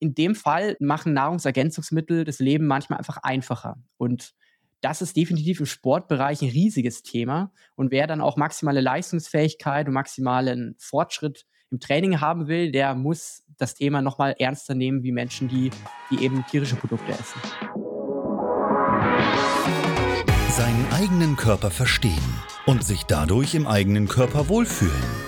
in dem Fall machen Nahrungsergänzungsmittel das Leben manchmal einfach einfacher. Und das ist definitiv im Sportbereich ein riesiges Thema. Und wer dann auch maximale Leistungsfähigkeit und maximalen Fortschritt im Training haben will, der muss das Thema nochmal ernster nehmen wie Menschen, die, die eben tierische Produkte essen. Seinen eigenen Körper verstehen und sich dadurch im eigenen Körper wohlfühlen.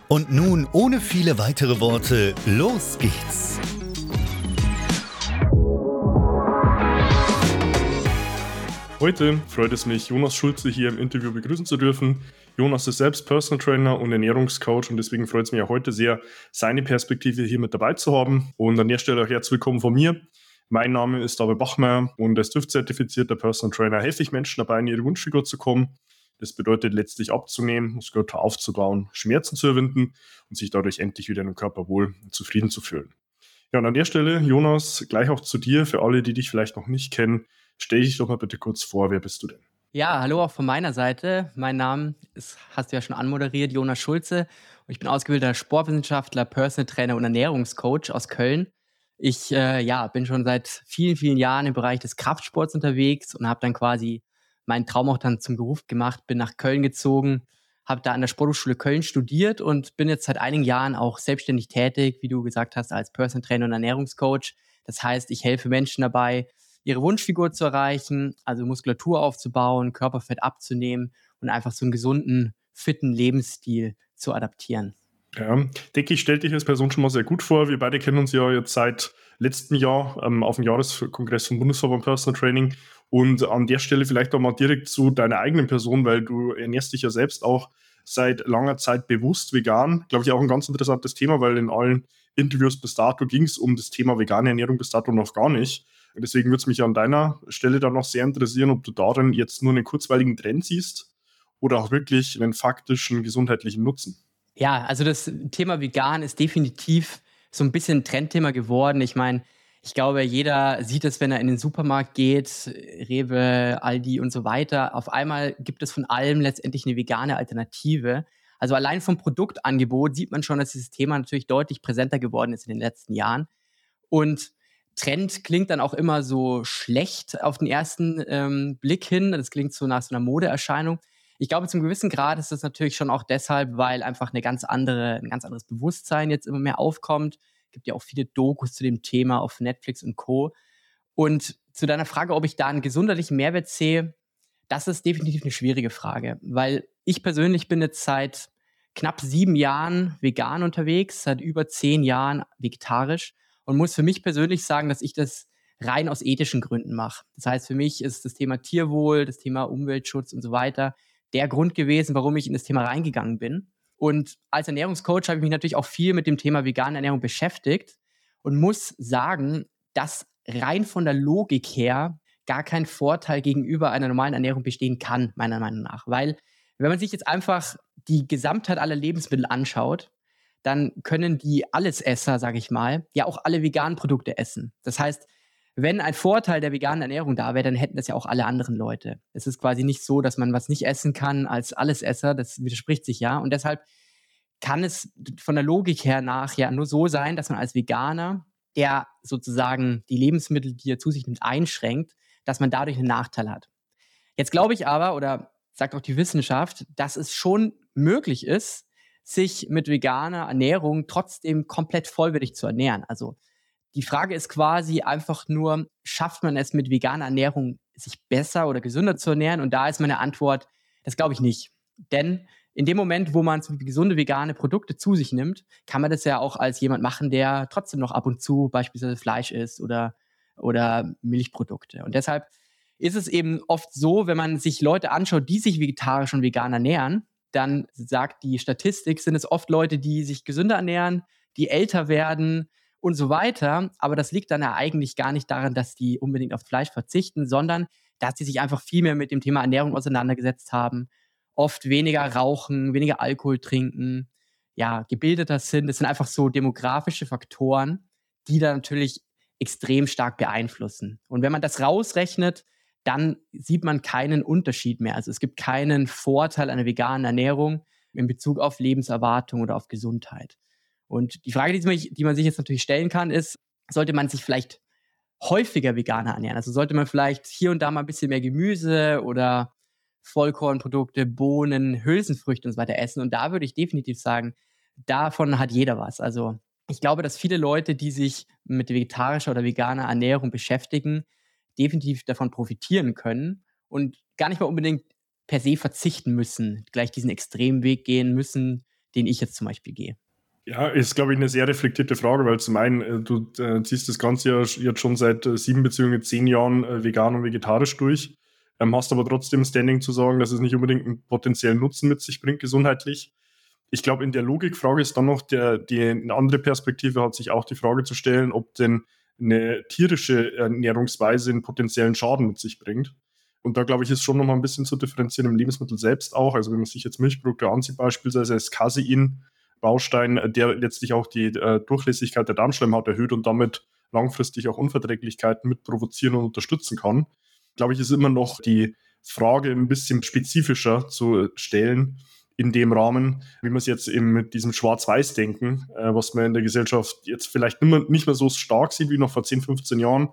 Und nun, ohne viele weitere Worte, los geht's! Heute freut es mich, Jonas Schulze hier im Interview begrüßen zu dürfen. Jonas ist selbst Personal Trainer und Ernährungscoach und deswegen freut es mich auch heute sehr, seine Perspektive hier mit dabei zu haben. Und an der Stelle auch herzlich willkommen von mir. Mein Name ist David Bachmeier und als TÜV-zertifizierter Personal Trainer helfe ich Menschen dabei, in ihre Wunschfigur zu kommen. Das bedeutet letztlich abzunehmen, Muskulatur aufzubauen, Schmerzen zu überwinden und sich dadurch endlich wieder dem Körper wohl und zufrieden zu fühlen. Ja, und an der Stelle, Jonas, gleich auch zu dir, für alle, die dich vielleicht noch nicht kennen. Stell dich doch mal bitte kurz vor, wer bist du denn? Ja, hallo auch von meiner Seite. Mein Name ist, hast du ja schon anmoderiert, Jonas Schulze. Und ich bin ausgebildeter Sportwissenschaftler, Personal Trainer und Ernährungscoach aus Köln. Ich äh, ja, bin schon seit vielen, vielen Jahren im Bereich des Kraftsports unterwegs und habe dann quasi meinen Traum auch dann zum Beruf gemacht, bin nach Köln gezogen, habe da an der Sporthochschule Köln studiert und bin jetzt seit einigen Jahren auch selbstständig tätig, wie du gesagt hast, als Personal Trainer und Ernährungscoach. Das heißt, ich helfe Menschen dabei, ihre Wunschfigur zu erreichen, also Muskulatur aufzubauen, Körperfett abzunehmen und einfach so einen gesunden, fitten Lebensstil zu adaptieren. Ja, denke ich, stellt dich als Person schon mal sehr gut vor. Wir beide kennen uns ja jetzt seit letztem Jahr ähm, auf dem Jahreskongress vom Bundesverband Personal Training. Und an der Stelle vielleicht auch mal direkt zu deiner eigenen Person, weil du ernährst dich ja selbst auch seit langer Zeit bewusst vegan. Glaube ich auch ein ganz interessantes Thema, weil in allen Interviews bis dato ging es um das Thema vegane Ernährung bis dato noch gar nicht. Deswegen würde es mich an deiner Stelle dann noch sehr interessieren, ob du darin jetzt nur einen kurzweiligen Trend siehst oder auch wirklich einen faktischen gesundheitlichen Nutzen. Ja, also das Thema vegan ist definitiv so ein bisschen ein Trendthema geworden. Ich meine, ich glaube, jeder sieht es, wenn er in den Supermarkt geht, Rewe, Aldi und so weiter. Auf einmal gibt es von allem letztendlich eine vegane Alternative. Also allein vom Produktangebot sieht man schon, dass dieses Thema natürlich deutlich präsenter geworden ist in den letzten Jahren. Und Trend klingt dann auch immer so schlecht auf den ersten ähm, Blick hin. Das klingt so nach so einer Modeerscheinung. Ich glaube, zum gewissen Grad ist das natürlich schon auch deshalb, weil einfach eine ganz andere, ein ganz anderes Bewusstsein jetzt immer mehr aufkommt. Es gibt ja auch viele Dokus zu dem Thema auf Netflix und Co. Und zu deiner Frage, ob ich da einen gesunderlichen Mehrwert sehe, das ist definitiv eine schwierige Frage, weil ich persönlich bin jetzt seit knapp sieben Jahren vegan unterwegs, seit über zehn Jahren vegetarisch und muss für mich persönlich sagen, dass ich das rein aus ethischen Gründen mache. Das heißt, für mich ist das Thema Tierwohl, das Thema Umweltschutz und so weiter der Grund gewesen, warum ich in das Thema reingegangen bin. Und als Ernährungscoach habe ich mich natürlich auch viel mit dem Thema vegane Ernährung beschäftigt und muss sagen, dass rein von der Logik her gar kein Vorteil gegenüber einer normalen Ernährung bestehen kann, meiner Meinung nach. Weil, wenn man sich jetzt einfach die Gesamtheit aller Lebensmittel anschaut, dann können die Allesesser, sage ich mal, ja auch alle veganen Produkte essen. Das heißt, wenn ein Vorteil der veganen Ernährung da wäre, dann hätten das ja auch alle anderen Leute. Es ist quasi nicht so, dass man was nicht essen kann als Allesesser. Das widerspricht sich ja. Und deshalb kann es von der Logik her nach ja nur so sein, dass man als Veganer, der sozusagen die Lebensmittel, die er zu sich nimmt, einschränkt, dass man dadurch einen Nachteil hat. Jetzt glaube ich aber, oder sagt auch die Wissenschaft, dass es schon möglich ist, sich mit veganer Ernährung trotzdem komplett vollwertig zu ernähren. Also die Frage ist quasi einfach nur, schafft man es mit veganer Ernährung, sich besser oder gesünder zu ernähren? Und da ist meine Antwort, das glaube ich nicht. Denn in dem Moment, wo man gesunde vegane Produkte zu sich nimmt, kann man das ja auch als jemand machen, der trotzdem noch ab und zu beispielsweise Fleisch isst oder, oder Milchprodukte. Und deshalb ist es eben oft so, wenn man sich Leute anschaut, die sich vegetarisch und vegan ernähren, dann sagt die Statistik, sind es oft Leute, die sich gesünder ernähren, die älter werden und so weiter. Aber das liegt dann ja eigentlich gar nicht daran, dass die unbedingt auf Fleisch verzichten, sondern dass sie sich einfach viel mehr mit dem Thema Ernährung auseinandergesetzt haben, oft weniger rauchen, weniger Alkohol trinken, ja, gebildeter sind. Das sind einfach so demografische Faktoren, die da natürlich extrem stark beeinflussen. Und wenn man das rausrechnet, dann sieht man keinen Unterschied mehr. Also es gibt keinen Vorteil einer veganen Ernährung in Bezug auf Lebenserwartung oder auf Gesundheit. Und die Frage, die man, sich jetzt natürlich stellen kann, ist, sollte man sich vielleicht häufiger veganer ernähren? Also sollte man vielleicht hier und da mal ein bisschen mehr Gemüse oder Vollkornprodukte, Bohnen, Hülsenfrüchte und so weiter essen? Und da würde ich definitiv sagen, davon hat jeder was. Also ich glaube, dass viele Leute, die sich mit vegetarischer oder veganer Ernährung beschäftigen, definitiv davon profitieren können und gar nicht mal unbedingt per se verzichten müssen, gleich diesen extremen Weg gehen müssen, den ich jetzt zum Beispiel gehe. Ja, ist, glaube ich, eine sehr reflektierte Frage, weil zum einen, äh, du äh, ziehst das Ganze ja jetzt schon seit äh, sieben beziehungsweise zehn Jahren äh, vegan und vegetarisch durch, ähm, hast aber trotzdem Standing zu sagen, dass es nicht unbedingt einen potenziellen Nutzen mit sich bringt, gesundheitlich. Ich glaube, in der Logikfrage ist dann noch der, die eine andere Perspektive, hat sich auch die Frage zu stellen, ob denn eine tierische Ernährungsweise einen potenziellen Schaden mit sich bringt. Und da glaube ich, ist schon nochmal ein bisschen zu differenzieren im Lebensmittel selbst auch. Also wenn man sich jetzt Milchprodukte ansieht, beispielsweise das Casein, Baustein, der letztlich auch die äh, Durchlässigkeit der Darmschleimhaut erhöht und damit langfristig auch Unverträglichkeiten mit provozieren und unterstützen kann. Glaube ich, ist immer noch die Frage ein bisschen spezifischer zu stellen, in dem Rahmen, wie man es jetzt eben mit diesem Schwarz-Weiß-Denken, äh, was man in der Gesellschaft jetzt vielleicht nicht mehr, nicht mehr so stark sieht wie noch vor 10, 15 Jahren,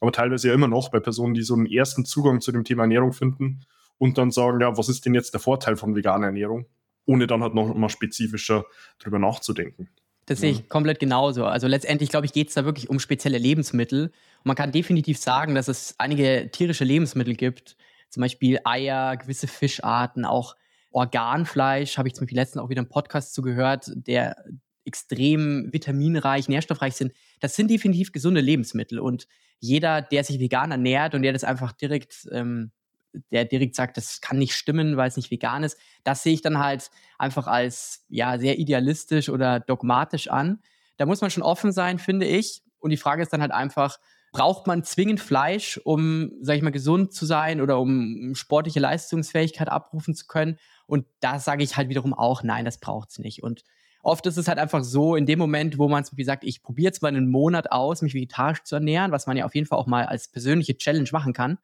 aber teilweise ja immer noch bei Personen, die so einen ersten Zugang zu dem Thema Ernährung finden und dann sagen, ja, was ist denn jetzt der Vorteil von veganer Ernährung? Ohne dann halt noch mal spezifischer drüber nachzudenken. Das sehe ich komplett genauso. Also letztendlich, glaube ich, geht es da wirklich um spezielle Lebensmittel. Und man kann definitiv sagen, dass es einige tierische Lebensmittel gibt, zum Beispiel Eier, gewisse Fischarten, auch Organfleisch, habe ich zum Beispiel letztens auch wieder einen Podcast zugehört, der extrem vitaminreich, nährstoffreich sind. Das sind definitiv gesunde Lebensmittel. Und jeder, der sich vegan ernährt und der das einfach direkt, ähm, der direkt sagt, das kann nicht stimmen, weil es nicht vegan ist, das sehe ich dann halt einfach als ja sehr idealistisch oder dogmatisch an. Da muss man schon offen sein, finde ich. Und die Frage ist dann halt einfach, braucht man zwingend Fleisch, um, sag ich mal, gesund zu sein oder um sportliche Leistungsfähigkeit abrufen zu können? Und da sage ich halt wiederum auch, nein, das braucht es nicht. Und oft ist es halt einfach so, in dem Moment, wo man wie sagt, ich probiere jetzt mal einen Monat aus, mich vegetarisch zu ernähren, was man ja auf jeden Fall auch mal als persönliche Challenge machen kann,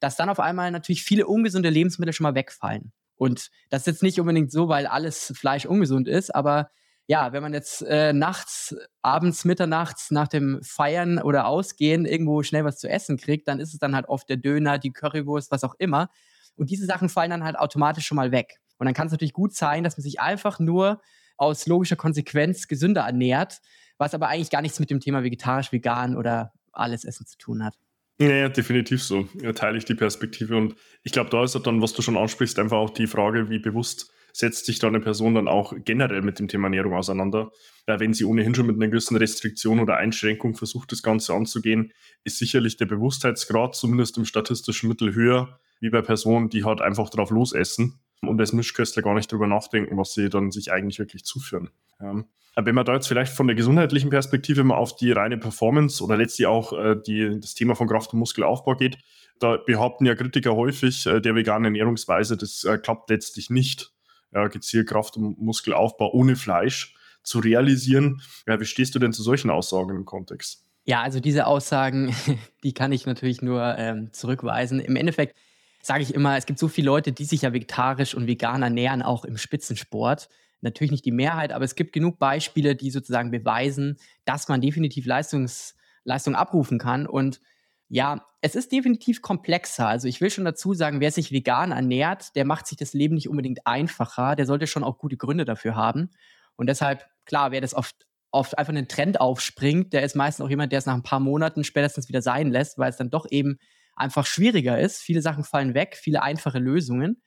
dass dann auf einmal natürlich viele ungesunde Lebensmittel schon mal wegfallen. Und das ist jetzt nicht unbedingt so, weil alles Fleisch ungesund ist, aber ja, wenn man jetzt äh, nachts, abends, mitternachts nach dem Feiern oder Ausgehen irgendwo schnell was zu essen kriegt, dann ist es dann halt oft der Döner, die Currywurst, was auch immer. Und diese Sachen fallen dann halt automatisch schon mal weg. Und dann kann es natürlich gut sein, dass man sich einfach nur aus logischer Konsequenz gesünder ernährt, was aber eigentlich gar nichts mit dem Thema vegetarisch, vegan oder alles Essen zu tun hat. Ja, ja, definitiv so. Ja, teile ich die Perspektive. Und ich glaube, da ist dann, was du schon ansprichst, einfach auch die Frage, wie bewusst setzt sich da eine Person dann auch generell mit dem Thema Ernährung auseinander. Ja, wenn sie ohnehin schon mit einer gewissen Restriktion oder Einschränkung versucht, das Ganze anzugehen, ist sicherlich der Bewusstheitsgrad zumindest im statistischen Mittel höher, wie bei Personen, die halt einfach drauf losessen und als Mischköstler gar nicht drüber nachdenken, was sie dann sich eigentlich wirklich zuführen. Ja. Wenn man da jetzt vielleicht von der gesundheitlichen Perspektive mal auf die reine Performance oder letztlich auch äh, die, das Thema von Kraft- und Muskelaufbau geht, da behaupten ja Kritiker häufig, äh, der veganen Ernährungsweise, das äh, klappt letztlich nicht, ja, gezielt Kraft- und Muskelaufbau ohne Fleisch zu realisieren. Ja, wie stehst du denn zu solchen Aussagen im Kontext? Ja, also diese Aussagen, die kann ich natürlich nur ähm, zurückweisen. Im Endeffekt sage ich immer, es gibt so viele Leute, die sich ja vegetarisch und vegan ernähren, auch im Spitzensport. Natürlich nicht die Mehrheit, aber es gibt genug Beispiele, die sozusagen beweisen, dass man definitiv Leistungs, Leistung abrufen kann. Und Ja, es ist definitiv komplexer. Also ich will schon dazu sagen, wer sich vegan ernährt, der macht sich das Leben nicht unbedingt einfacher. Der sollte schon auch gute Gründe dafür haben. Und deshalb, klar, wer das oft, oft einfach einen Trend aufspringt, der ist meistens auch jemand, der es nach ein paar Monaten spätestens wieder sein lässt, weil es dann doch eben einfach schwieriger ist. Viele Sachen fallen weg, viele einfache Lösungen.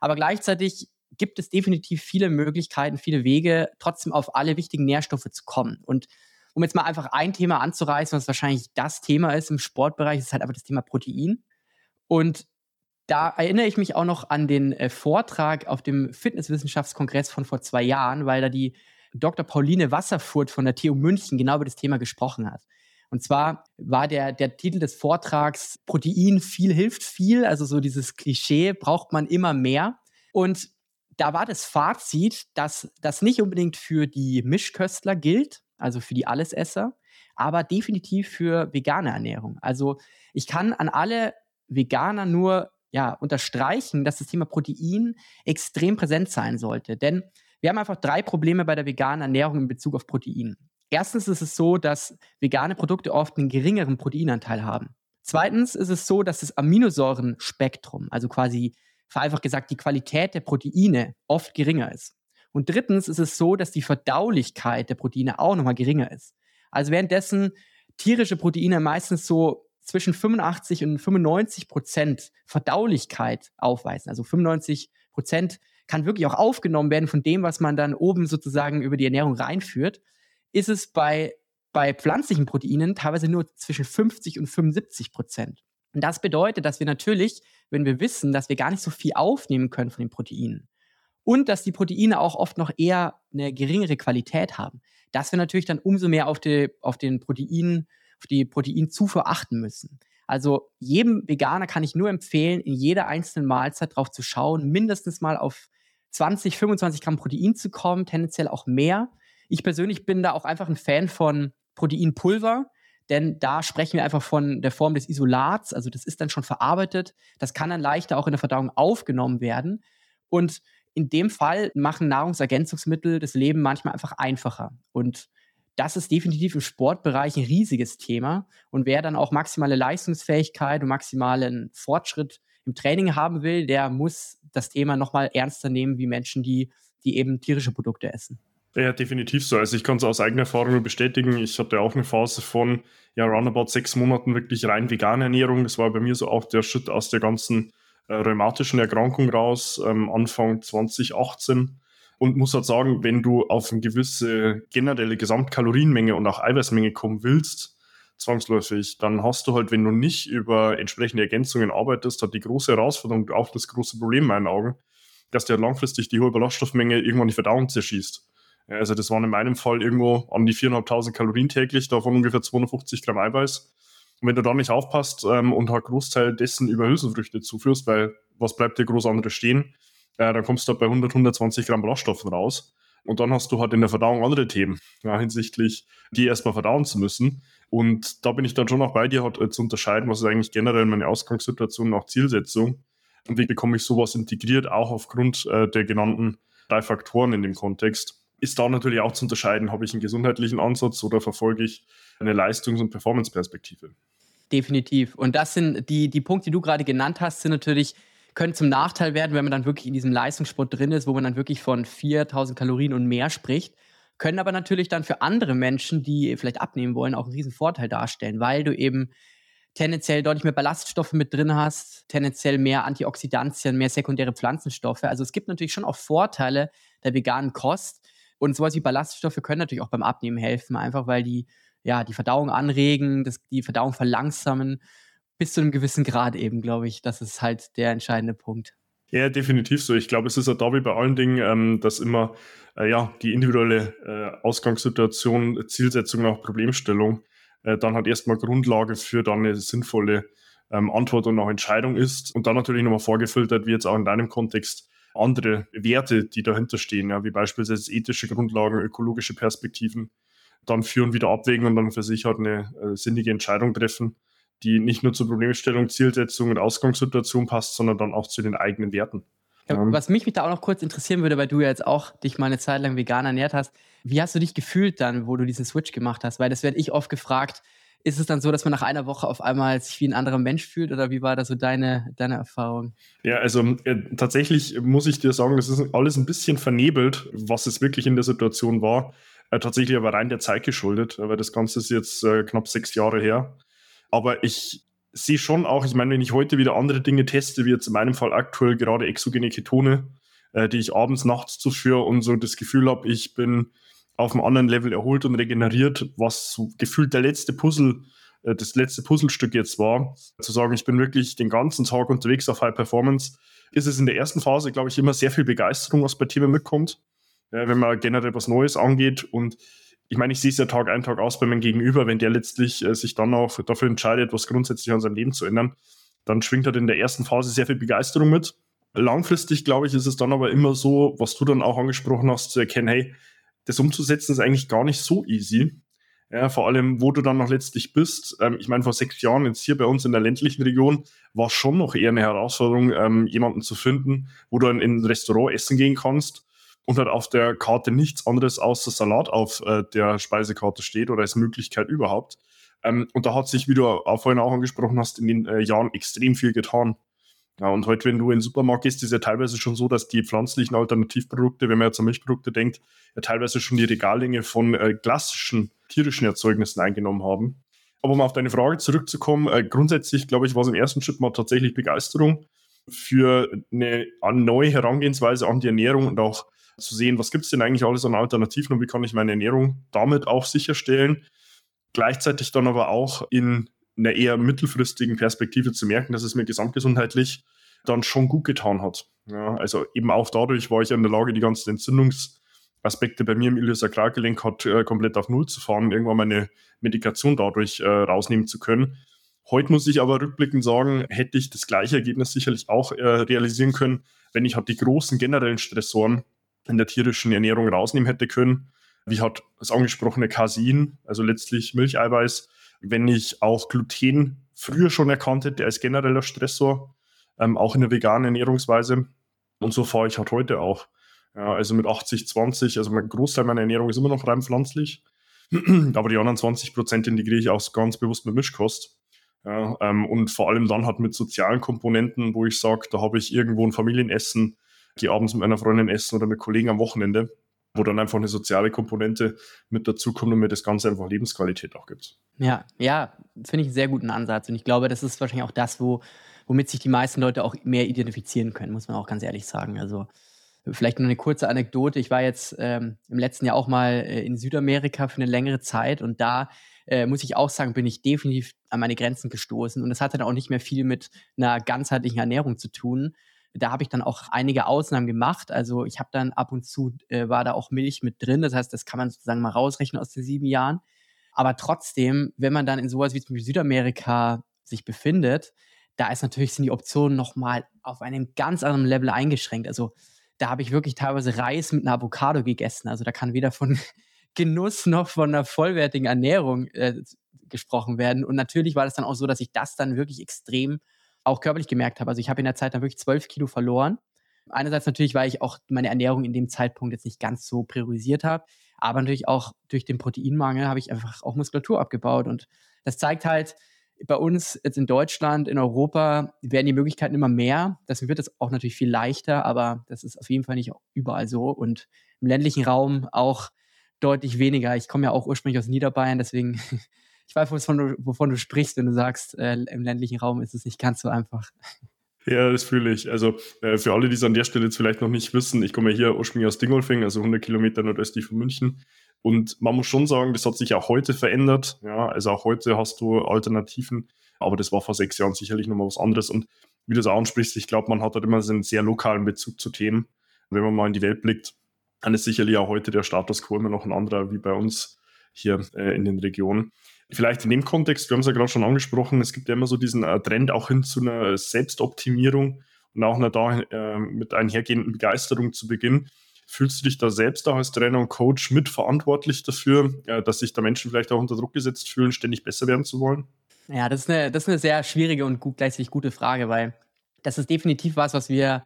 Aber gleichzeitig gibt es definitiv viele Möglichkeiten, viele Wege, trotzdem auf alle wichtigen Nährstoffe zu kommen. Und um jetzt mal einfach ein Thema anzureißen, was wahrscheinlich das Thema ist im Sportbereich, ist halt einfach das Thema Protein. Und da erinnere ich mich auch noch an den äh, Vortrag auf dem Fitnesswissenschaftskongress von vor zwei Jahren, weil da die Dr. Pauline Wasserfurt von der TU München genau über das Thema gesprochen hat. Und zwar war der, der Titel des Vortrags Protein viel hilft viel, also so dieses Klischee, braucht man immer mehr. Und da war das Fazit, dass das nicht unbedingt für die Mischköstler gilt, also für die Allesesser, aber definitiv für vegane Ernährung. Also ich kann an alle Veganer nur ja, unterstreichen, dass das Thema Protein extrem präsent sein sollte. Denn wir haben einfach drei Probleme bei der veganen Ernährung in Bezug auf Protein. Erstens ist es so, dass vegane Produkte oft einen geringeren Proteinanteil haben. Zweitens ist es so, dass das Aminosäurenspektrum, also quasi vereinfacht gesagt die Qualität der Proteine, oft geringer ist. Und drittens ist es so, dass die Verdaulichkeit der Proteine auch nochmal geringer ist. Also währenddessen tierische Proteine meistens so zwischen 85 und 95 Prozent Verdaulichkeit aufweisen. Also 95 Prozent kann wirklich auch aufgenommen werden von dem, was man dann oben sozusagen über die Ernährung reinführt, ist es bei, bei pflanzlichen Proteinen teilweise nur zwischen 50 und 75 Prozent. Und das bedeutet, dass wir natürlich, wenn wir wissen, dass wir gar nicht so viel aufnehmen können von den Proteinen, und dass die Proteine auch oft noch eher eine geringere Qualität haben. Dass wir natürlich dann umso mehr auf, die, auf den Protein, auf die Proteinzufuhr achten müssen. Also jedem Veganer kann ich nur empfehlen, in jeder einzelnen Mahlzeit drauf zu schauen, mindestens mal auf 20, 25 Gramm Protein zu kommen, tendenziell auch mehr. Ich persönlich bin da auch einfach ein Fan von Proteinpulver, denn da sprechen wir einfach von der Form des Isolats, also das ist dann schon verarbeitet, das kann dann leichter auch in der Verdauung aufgenommen werden. Und in dem Fall machen Nahrungsergänzungsmittel das Leben manchmal einfach einfacher. Und das ist definitiv im Sportbereich ein riesiges Thema. Und wer dann auch maximale Leistungsfähigkeit und maximalen Fortschritt im Training haben will, der muss das Thema nochmal ernster nehmen wie Menschen, die, die eben tierische Produkte essen. Ja, definitiv so. Also ich kann es aus eigener Erfahrung bestätigen. Ich hatte auch eine Phase von ja roundabout sechs Monaten wirklich rein vegane Ernährung. Das war bei mir so auch der Schritt aus der ganzen äh, rheumatischen Erkrankung raus, ähm, Anfang 2018. Und muss halt sagen, wenn du auf eine gewisse generelle Gesamtkalorienmenge und auch Eiweißmenge kommen willst, zwangsläufig, dann hast du halt, wenn du nicht über entsprechende Ergänzungen arbeitest, hat die große Herausforderung, auch das große Problem in meinen Augen, dass dir halt langfristig die hohe Ballaststoffmenge irgendwann die Verdauung zerschießt. Also das waren in meinem Fall irgendwo an die 4.500 Kalorien täglich, davon ungefähr 250 Gramm Eiweiß. Und wenn du da nicht aufpasst ähm, und halt Großteil dessen über Hülsenfrüchte zuführst, weil was bleibt dir groß anderes stehen, äh, dann kommst du halt bei 100, 120 Gramm Ballaststoffen raus. Und dann hast du halt in der Verdauung andere Themen, ja, hinsichtlich die erstmal verdauen zu müssen. Und da bin ich dann schon auch bei dir, halt, äh, zu unterscheiden, was ist eigentlich generell meine Ausgangssituation nach Zielsetzung und wie bekomme ich sowas integriert, auch aufgrund äh, der genannten drei Faktoren in dem Kontext. Ist da natürlich auch zu unterscheiden, habe ich einen gesundheitlichen Ansatz oder verfolge ich eine Leistungs- und Performance-Perspektive. Definitiv. Und das sind die, die Punkte, die du gerade genannt hast, sind natürlich, können zum Nachteil werden, wenn man dann wirklich in diesem Leistungssport drin ist, wo man dann wirklich von 4000 Kalorien und mehr spricht, können aber natürlich dann für andere Menschen, die vielleicht abnehmen wollen, auch einen riesen Vorteil darstellen, weil du eben tendenziell deutlich mehr Ballaststoffe mit drin hast, tendenziell mehr Antioxidantien, mehr sekundäre Pflanzenstoffe. Also es gibt natürlich schon auch Vorteile der veganen Kost. Und sowas wie Ballaststoffe können natürlich auch beim Abnehmen helfen, einfach weil die ja, die Verdauung anregen, das, die Verdauung verlangsamen, bis zu einem gewissen Grad eben, glaube ich. Das ist halt der entscheidende Punkt. Ja, definitiv so. Ich glaube, es ist ja da wie bei allen Dingen, ähm, dass immer äh, ja, die individuelle äh, Ausgangssituation, Zielsetzung auch Problemstellung äh, dann halt erstmal Grundlage für dann eine sinnvolle ähm, Antwort und auch Entscheidung ist. Und dann natürlich nochmal vorgefiltert, wie jetzt auch in deinem Kontext, andere Werte, die dahinter stehen, ja, wie beispielsweise ethische Grundlagen, ökologische Perspektiven, dann führen, wieder abwägen und dann für sich halt eine äh, sinnige Entscheidung treffen, die nicht nur zur Problemstellung, Zielsetzung und Ausgangssituation passt, sondern dann auch zu den eigenen Werten. Ja, was mich, mich da auch noch kurz interessieren würde, weil du ja jetzt auch dich mal eine Zeit lang vegan ernährt hast, wie hast du dich gefühlt dann, wo du diesen Switch gemacht hast? Weil das werde ich oft gefragt, ist es dann so, dass man nach einer Woche auf einmal sich wie ein anderer Mensch fühlt oder wie war da so deine, deine Erfahrung? Ja, also äh, tatsächlich muss ich dir sagen, das ist alles ein bisschen vernebelt, was es wirklich in der Situation war. Äh, tatsächlich aber rein der Zeit geschuldet, weil das Ganze ist jetzt äh, knapp sechs Jahre her. Aber ich sehe schon auch, ich meine, wenn ich heute wieder andere Dinge teste, wie jetzt in meinem Fall aktuell gerade exogene Ketone, äh, die ich abends, nachts zuführe und so das Gefühl habe, ich bin auf einem anderen Level erholt und regeneriert, was so gefühlt der letzte Puzzle, äh, das letzte Puzzlestück jetzt war. Zu sagen, ich bin wirklich den ganzen Tag unterwegs auf High Performance, ist es in der ersten Phase, glaube ich, immer sehr viel Begeisterung, was bei Themen mitkommt, wenn man generell was Neues angeht. Und ich meine, ich sehe es ja Tag ein, Tag aus bei meinem Gegenüber, wenn der letztlich äh, sich dann auch dafür entscheidet, was grundsätzlich an seinem Leben zu ändern, dann schwingt halt in der ersten Phase sehr viel Begeisterung mit. Langfristig, glaube ich, ist es dann aber immer so, was du dann auch angesprochen hast, zu erkennen, hey, das umzusetzen ist eigentlich gar nicht so easy. Ja, vor allem, wo du dann noch letztlich bist. Ähm, ich meine, vor sechs Jahren jetzt hier bei uns in der ländlichen Region war schon noch eher eine Herausforderung, ähm, jemanden zu finden, wo du in ein Restaurant essen gehen kannst und halt auf der Karte nichts anderes außer Salat auf äh, der Speisekarte steht oder als Möglichkeit überhaupt. Ähm, und da hat sich, wie du auch vorhin auch angesprochen hast, in den äh, Jahren extrem viel getan. Ja, und heute, wenn du in den Supermarkt gehst, ist ja teilweise schon so, dass die pflanzlichen Alternativprodukte, wenn man jetzt an Milchprodukte denkt, ja teilweise schon die Regallänge von äh, klassischen tierischen Erzeugnissen eingenommen haben. Aber um auf deine Frage zurückzukommen, äh, grundsätzlich, glaube ich, war es im ersten Schritt mal tatsächlich Begeisterung für eine, eine neue Herangehensweise an die Ernährung und auch zu sehen, was gibt es denn eigentlich alles an Alternativen und wie kann ich meine Ernährung damit auch sicherstellen. Gleichzeitig dann aber auch in einer eher mittelfristigen Perspektive zu merken, dass es mir gesamtgesundheitlich dann schon gut getan hat. Ja, also eben auch dadurch war ich in der Lage, die ganzen Entzündungsaspekte bei mir im Iliosakralgelenk hat äh, komplett auf Null zu fahren irgendwann meine Medikation dadurch äh, rausnehmen zu können. Heute muss ich aber rückblickend sagen, hätte ich das gleiche Ergebnis sicherlich auch äh, realisieren können, wenn ich halt die großen generellen Stressoren in der tierischen Ernährung rausnehmen hätte können, wie hat das angesprochene Casein, also letztlich Milcheiweiß, wenn ich auch Gluten früher schon erkannt hätte als genereller Stressor, ähm, auch in der veganen Ernährungsweise. Und so fahre ich halt heute auch. Ja, also mit 80, 20, also mein Großteil meiner Ernährung ist immer noch rein pflanzlich. Aber die anderen 20 Prozent integriere ich auch ganz bewusst mit Mischkost. Ja, ähm, und vor allem dann halt mit sozialen Komponenten, wo ich sage, da habe ich irgendwo ein Familienessen, gehe abends mit meiner Freundin essen oder mit Kollegen am Wochenende wo dann einfach eine soziale Komponente mit dazukommt und mir das Ganze einfach Lebensqualität auch gibt. Ja, ja, finde ich einen sehr guten Ansatz. Und ich glaube, das ist wahrscheinlich auch das, wo, womit sich die meisten Leute auch mehr identifizieren können, muss man auch ganz ehrlich sagen. Also vielleicht nur eine kurze Anekdote. Ich war jetzt ähm, im letzten Jahr auch mal äh, in Südamerika für eine längere Zeit und da äh, muss ich auch sagen, bin ich definitiv an meine Grenzen gestoßen. Und das hatte dann auch nicht mehr viel mit einer ganzheitlichen Ernährung zu tun, da habe ich dann auch einige Ausnahmen gemacht. Also ich habe dann ab und zu, äh, war da auch Milch mit drin. Das heißt, das kann man sozusagen mal rausrechnen aus den sieben Jahren. Aber trotzdem, wenn man dann in sowas wie zum Beispiel Südamerika sich befindet, da ist natürlich, sind die Optionen nochmal auf einem ganz anderen Level eingeschränkt. Also da habe ich wirklich teilweise Reis mit einer Avocado gegessen. Also da kann weder von Genuss noch von einer vollwertigen Ernährung äh, gesprochen werden. Und natürlich war das dann auch so, dass ich das dann wirklich extrem auch körperlich gemerkt habe. Also ich habe in der Zeit dann wirklich zwölf Kilo verloren. Einerseits natürlich, weil ich auch meine Ernährung in dem Zeitpunkt jetzt nicht ganz so priorisiert habe, aber natürlich auch durch den Proteinmangel habe ich einfach auch Muskulatur abgebaut. Und das zeigt halt, bei uns jetzt in Deutschland, in Europa werden die Möglichkeiten immer mehr. Das wird es auch natürlich viel leichter, aber das ist auf jeden Fall nicht überall so. Und im ländlichen Raum auch deutlich weniger. Ich komme ja auch ursprünglich aus Niederbayern, deswegen ich weiß, wovon du, wovon du sprichst, wenn du sagst, äh, im ländlichen Raum ist es nicht ganz so einfach. Ja, das fühle ich. Also äh, für alle, die es an der Stelle jetzt vielleicht noch nicht wissen, ich komme ja hier ursprünglich aus Dingolfing, also 100 Kilometer nordöstlich von München. Und man muss schon sagen, das hat sich auch heute verändert. Ja, also auch heute hast du Alternativen, aber das war vor sechs Jahren sicherlich nochmal was anderes. Und wie du es ansprichst, ich glaube, man hat halt immer so einen sehr lokalen Bezug zu Themen. wenn man mal in die Welt blickt, dann ist sicherlich auch heute der Status quo immer noch ein anderer wie bei uns hier äh, in den Regionen. Vielleicht in dem Kontext, wir haben es ja gerade schon angesprochen, es gibt ja immer so diesen äh, Trend auch hin zu einer Selbstoptimierung und auch einer da äh, mit einhergehenden Begeisterung zu Beginn. Fühlst du dich da selbst auch als Trainer und Coach mitverantwortlich dafür, äh, dass sich da Menschen vielleicht auch unter Druck gesetzt fühlen, ständig besser werden zu wollen? Ja, das ist eine, das ist eine sehr schwierige und gut, gleichzeitig gute Frage, weil das ist definitiv was, was wir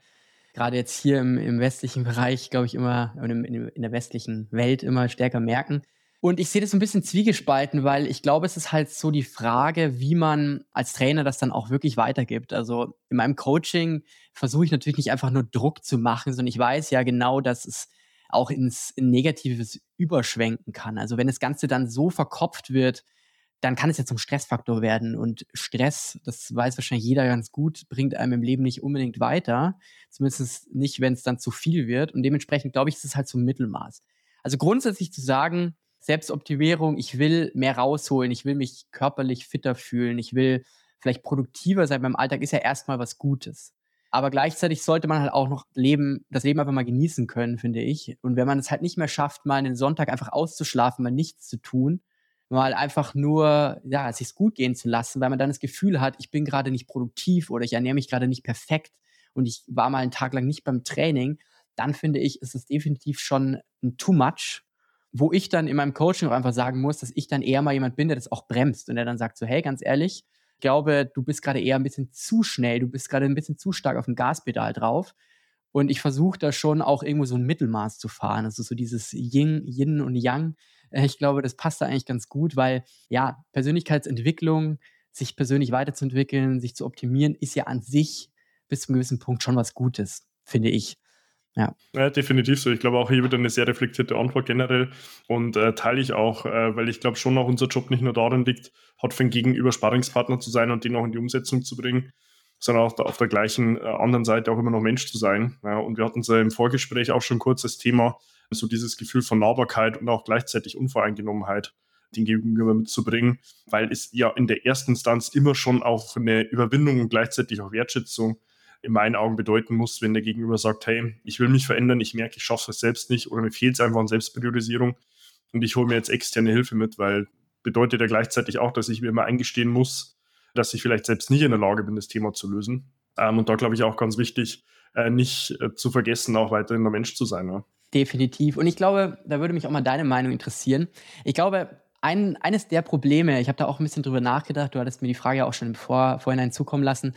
gerade jetzt hier im, im westlichen Bereich, glaube ich, immer, in, in der westlichen Welt immer stärker merken Und ich sehe das ein bisschen zwiegespalten, weil ich glaube, es ist halt so die Frage, wie man als Trainer das dann auch wirklich weitergibt. Also in meinem Coaching versuche ich natürlich nicht einfach nur Druck zu machen, sondern ich weiß ja genau, dass es auch ins in Negatives überschwenken kann. Also wenn das Ganze dann so verkopft wird, dann kann es ja zum Stressfaktor werden. Und Stress, das weiß wahrscheinlich jeder ganz gut, bringt einem im Leben nicht unbedingt weiter. Zumindest nicht, wenn es dann zu viel wird. Und dementsprechend glaube ich, ist es halt so ein Mittelmaß. Also grundsätzlich zu sagen, Selbstoptimierung, ich will mehr rausholen, ich will mich körperlich fitter fühlen, ich will vielleicht produktiver sein beim Alltag, ist ja erstmal was Gutes. Aber gleichzeitig sollte man halt auch noch leben, das Leben einfach mal genießen können, finde ich. Und wenn man es halt nicht mehr schafft, mal einen Sonntag einfach auszuschlafen, mal nichts zu tun, mal einfach nur, ja, es sich gut gehen zu lassen, weil man dann das Gefühl hat, ich bin gerade nicht produktiv oder ich ernähre mich gerade nicht perfekt und ich war mal einen Tag lang nicht beim Training, dann finde ich, ist es definitiv schon ein too much, wo ich dann in meinem Coaching auch einfach sagen muss, dass ich dann eher mal jemand bin, der das auch bremst und der dann sagt so, hey, ganz ehrlich, ich glaube, du bist gerade eher ein bisschen zu schnell, du bist gerade ein bisschen zu stark auf dem Gaspedal drauf. Und ich versuche da schon auch irgendwo so ein Mittelmaß zu fahren. Also so dieses Yin, Yin und Yang äh, ich glaube, das passt da eigentlich ganz gut, weil ja, Persönlichkeitsentwicklung, sich persönlich weiterzuentwickeln, sich zu optimieren, ist ja an sich bis zu einem gewissen Punkt schon was Gutes, finde ich. Ja. ja. definitiv so. Ich glaube auch hier wieder eine sehr reflektierte Antwort generell und äh, teile ich auch, äh, weil ich glaube schon auch unser Job nicht nur darin liegt, hat für Gegenüber Sparringspartner zu sein und den auch in die Umsetzung zu bringen, sondern auch auf der gleichen äh, anderen Seite auch immer noch Mensch zu sein. Ja, und wir hatten es im Vorgespräch auch schon kurz das Thema, so dieses Gefühl von Nahbarkeit und auch gleichzeitig Unvoreingenommenheit den Gegenüber mitzubringen, weil es ja in der ersten Instanz immer schon auch eine Überwindung und gleichzeitig auch Wertschätzung in meinen Augen bedeuten muss, wenn der Gegenüber sagt, hey, ich will mich verändern, ich merke, ich schaffe es selbst nicht oder mir fehlt es einfach an Selbstpriorisierung und ich hole mir jetzt externe Hilfe mit, weil bedeutet ja gleichzeitig auch, dass ich mir immer eingestehen muss, dass ich vielleicht selbst nicht in der Lage bin, das Thema zu lösen. Ähm, und da glaube ich auch ganz wichtig, äh, nicht äh, zu vergessen, auch weiterhin der Mensch zu sein. Ja. Definitiv. Und ich glaube, da würde mich auch mal deine Meinung interessieren. Ich glaube, ein, eines der Probleme, ich habe da auch ein bisschen drüber nachgedacht, du hattest mir die Frage ja auch schon im Vor, Vorhinein zukommen lassen.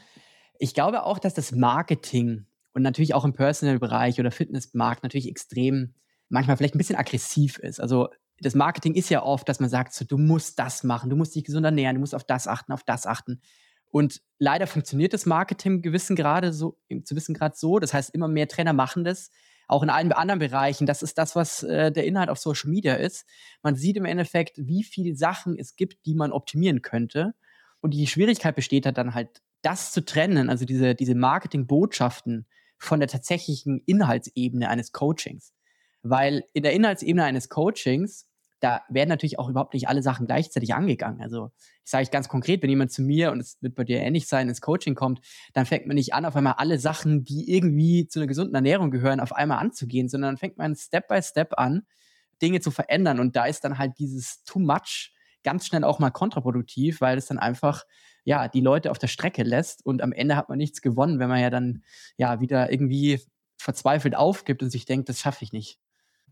Ich glaube auch, dass das Marketing und natürlich auch im Personal-Bereich oder Fitnessmarkt natürlich extrem, manchmal vielleicht ein bisschen aggressiv ist. Also das Marketing ist ja oft, dass man sagt, so, du musst das machen, du musst dich gesund ernähren, du musst auf das achten, auf das achten. Und leider funktioniert das Marketing gewissen Grade so, zu wissen Grad so. Das heißt, immer mehr Trainer machen das auch in allen anderen Bereichen. Das ist das, was äh, der Inhalt auf Social Media ist. Man sieht im Endeffekt, wie viele Sachen es gibt, die man optimieren könnte. Und die Schwierigkeit besteht halt dann halt, das zu trennen, also diese, diese Marketing-Botschaften von der tatsächlichen Inhaltsebene eines Coachings. Weil in der Inhaltsebene eines Coachings da werden natürlich auch überhaupt nicht alle Sachen gleichzeitig angegangen. Also ich sage ich ganz konkret, wenn jemand zu mir, und es wird bei dir ähnlich sein, ins Coaching kommt, dann fängt man nicht an, auf einmal alle Sachen, die irgendwie zu einer gesunden Ernährung gehören, auf einmal anzugehen, sondern dann fängt man Step by Step an, Dinge zu verändern. Und da ist dann halt dieses Too Much ganz schnell auch mal kontraproduktiv, weil es dann einfach ja die Leute auf der Strecke lässt und am Ende hat man nichts gewonnen, wenn man ja dann ja wieder irgendwie verzweifelt aufgibt und sich denkt, das schaffe ich nicht.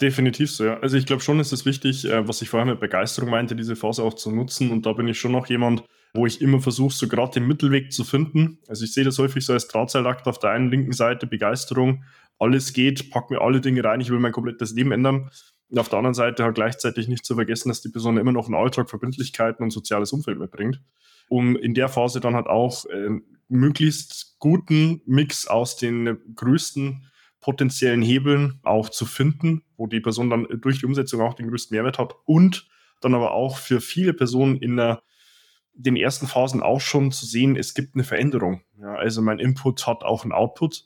Definitiv so, ja. Also ich glaube schon, ist es wichtig, äh, was ich vorher mit Begeisterung meinte, diese Phase auch zu nutzen. Und da bin ich schon noch jemand, wo ich immer versuche, so gerade den Mittelweg zu finden. Also ich sehe das häufig so als Drahtseilakt auf der einen linken Seite, Begeisterung, alles geht, pack mir alle Dinge rein, ich will mein komplettes Leben ändern. Und auf der anderen Seite halt gleichzeitig nicht zu vergessen, dass die Person immer noch einen Alltag, Verbindlichkeiten und soziales Umfeld mitbringt. Um in der Phase dann halt auch äh, möglichst guten Mix aus den größten potenziellen Hebeln auch zu finden, wo die Person dann durch die Umsetzung auch den größten Mehrwert hat und dann aber auch für viele Personen in der, den ersten Phasen auch schon zu sehen, es gibt eine Veränderung. Ja, also mein Input hat auch einen Output,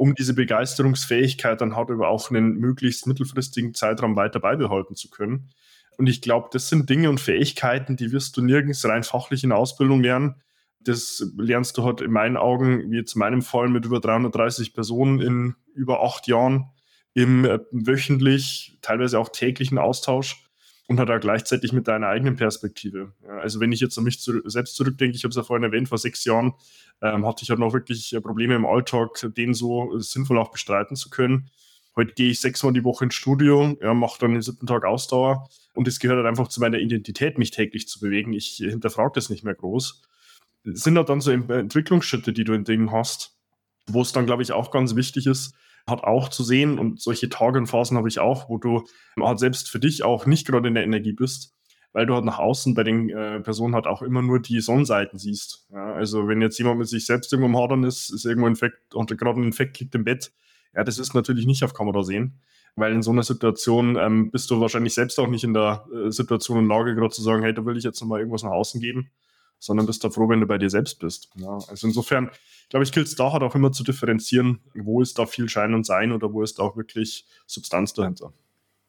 um diese Begeisterungsfähigkeit dann halt über auch einen möglichst mittelfristigen Zeitraum weiter beibehalten zu können. Und ich glaube, das sind Dinge und Fähigkeiten, die wirst du nirgends rein fachlich in der Ausbildung lernen. Das lernst du halt in meinen Augen, wie jetzt in meinem Fall mit über 330 Personen in über acht Jahren im äh, wöchentlich, teilweise auch täglichen Austausch und halt auch gleichzeitig mit deiner eigenen Perspektive. Ja, also wenn ich jetzt an mich zu, selbst zurückdenke, ich habe es ja vorhin erwähnt, vor sechs Jahren ähm, hatte ich halt noch wirklich äh, Probleme im Alltag, den so sinnvoll auch bestreiten zu können. Heute gehe ich sechsmal die Woche ins Studio, ja, mache dann den siebten Tag Ausdauer und es gehört halt einfach zu meiner Identität, mich täglich zu bewegen. Ich hinterfrage das nicht mehr groß sind da dann so Entwicklungsschritte, die du in Dingen hast, wo es dann, glaube ich, auch ganz wichtig ist, hat auch zu sehen und solche Tage und Phasen habe ich auch, wo du halt selbst für dich auch nicht gerade in der Energie bist, weil du halt nach außen bei den äh, Personen halt auch immer nur die Sonnenseiten siehst. Ja, also wenn jetzt jemand mit sich selbst irgendwo am Hadern ist, ist irgendwo Infekt, und gerade ein Infekt liegt im Bett, ja, das ist natürlich nicht auf Kamera sehen, weil in so einer Situation ähm, bist du wahrscheinlich selbst auch nicht in der äh, Situation und Lage, gerade zu sagen, hey, da will ich jetzt nochmal irgendwas nach außen geben, sondern bist da froh, wenn du bei dir selbst bist. Ja, also insofern, glaube ich, gilt es da halt auch immer zu differenzieren, wo ist da viel Schein und Sein oder wo ist da auch wirklich Substanz dahinter.